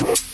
you.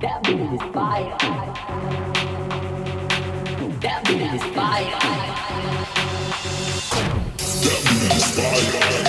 That beat is fire. That beat is fire. That beat is fire.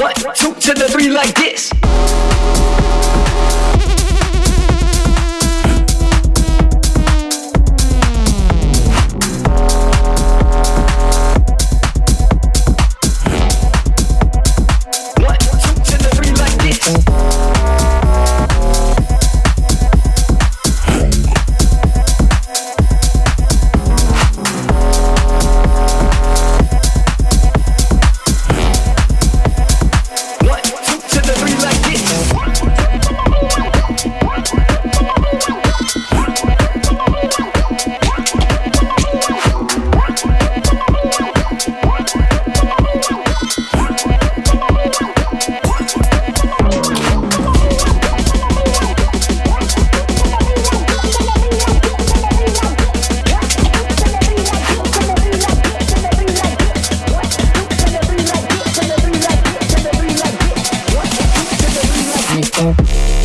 One, two to the three like this. Michael.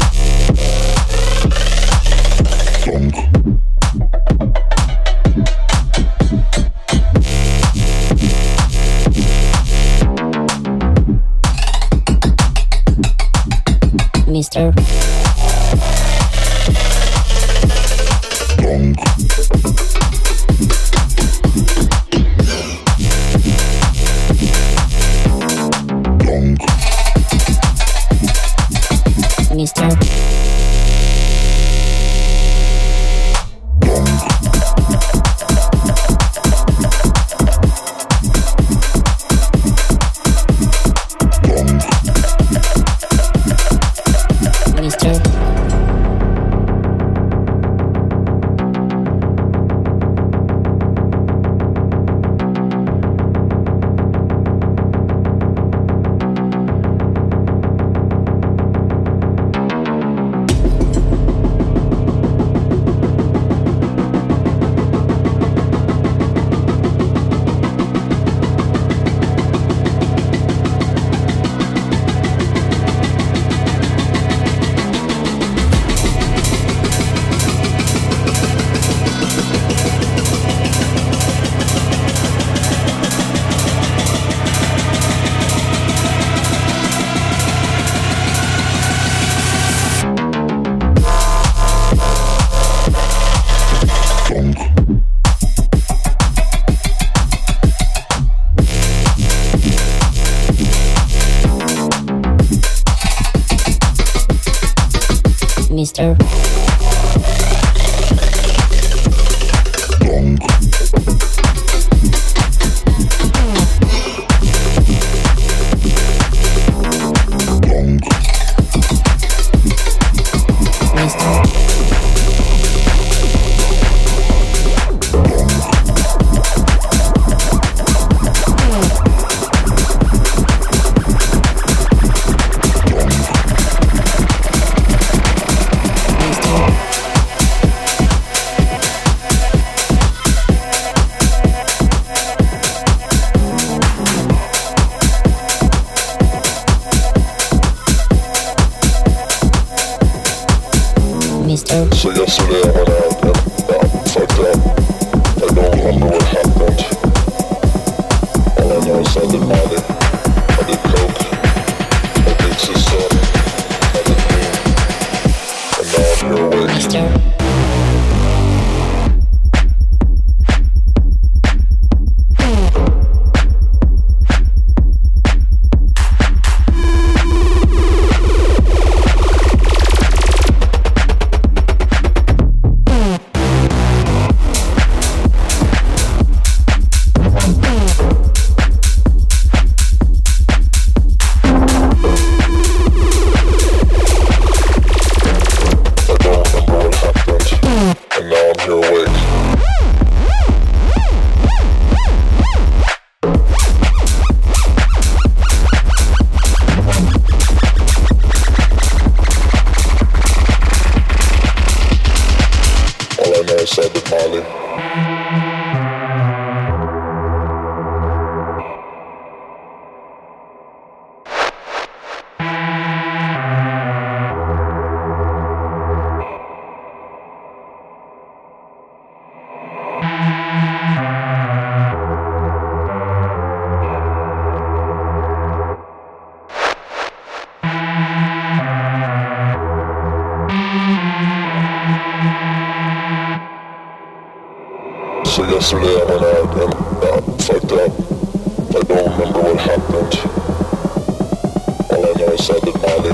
southern I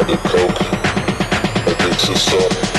under coke, against some stuff.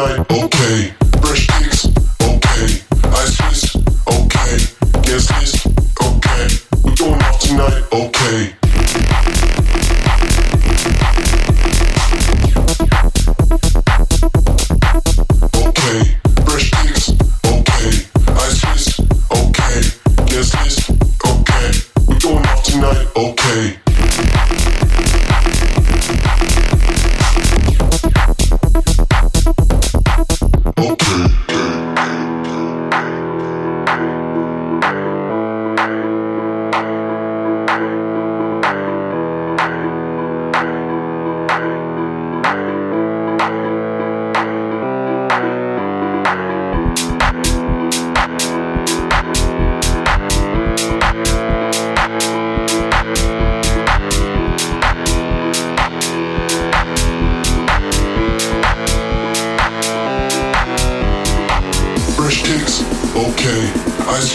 night, okay.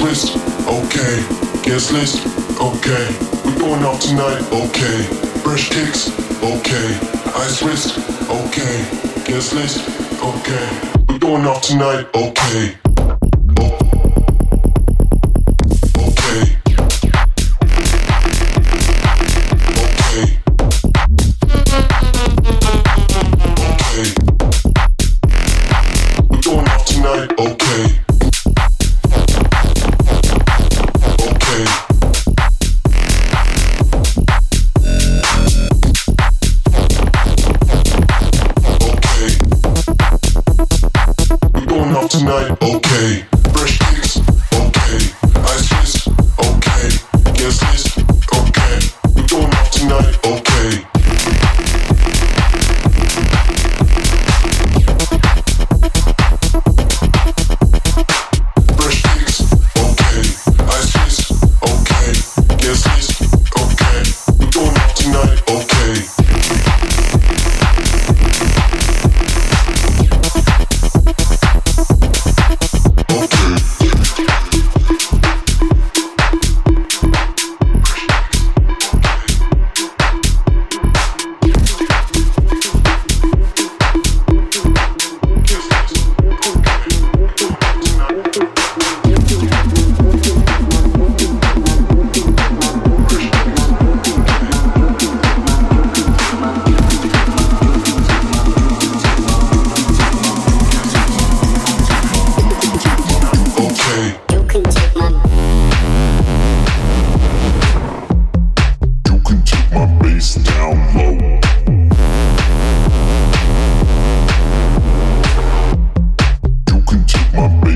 okay. Guest list, okay. We're going out tonight, okay. Fresh kicks, okay. Ice wrist, okay. Guest list, okay. We're going out tonight, okay.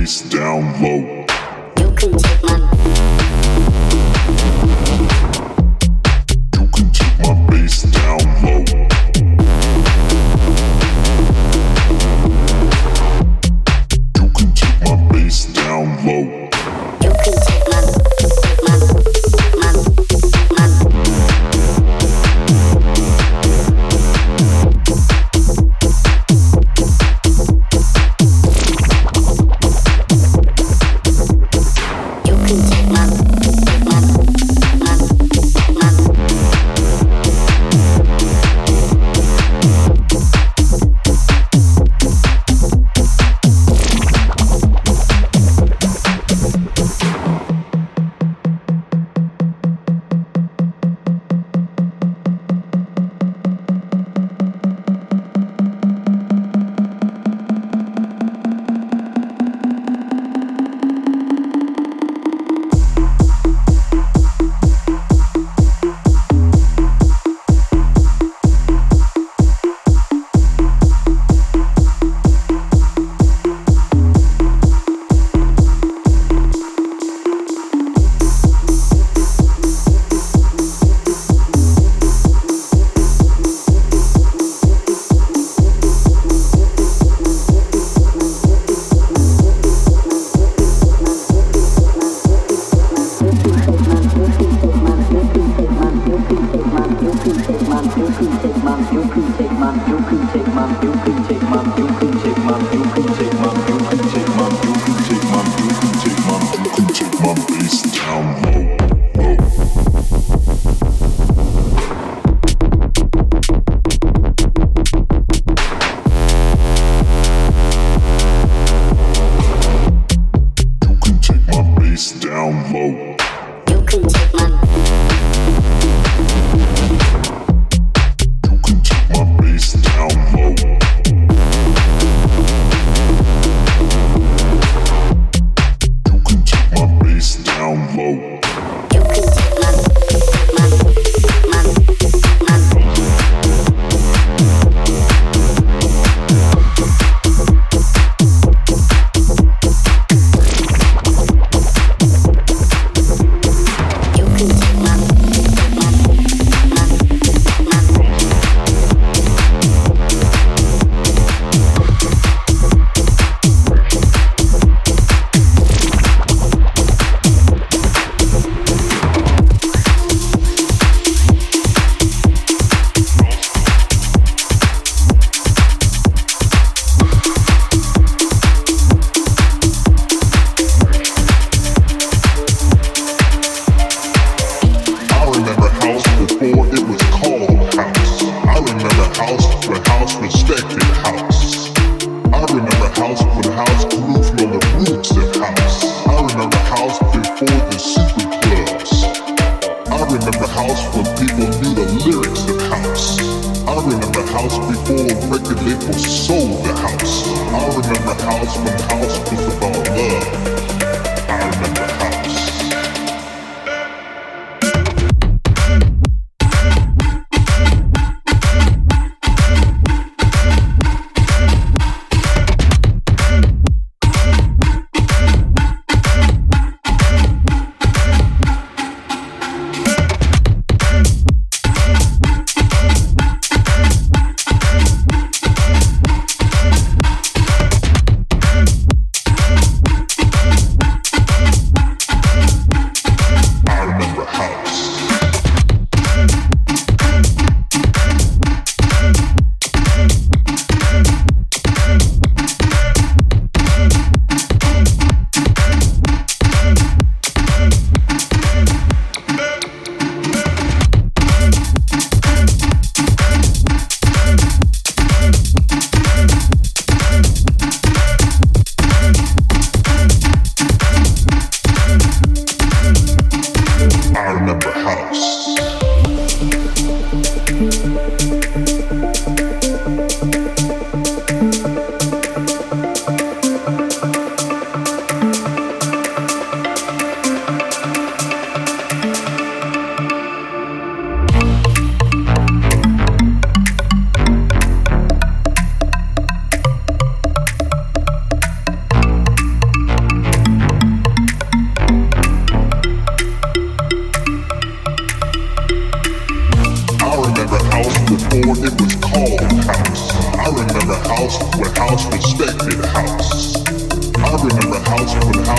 bass down low. house for the house, respected house. I remember house for house, grew from the roots of house. I remember house before the super clubs. I remember house when people knew the lyrics of house. I remember house before record labels sold the house. I remember house when house was about love.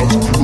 eyes.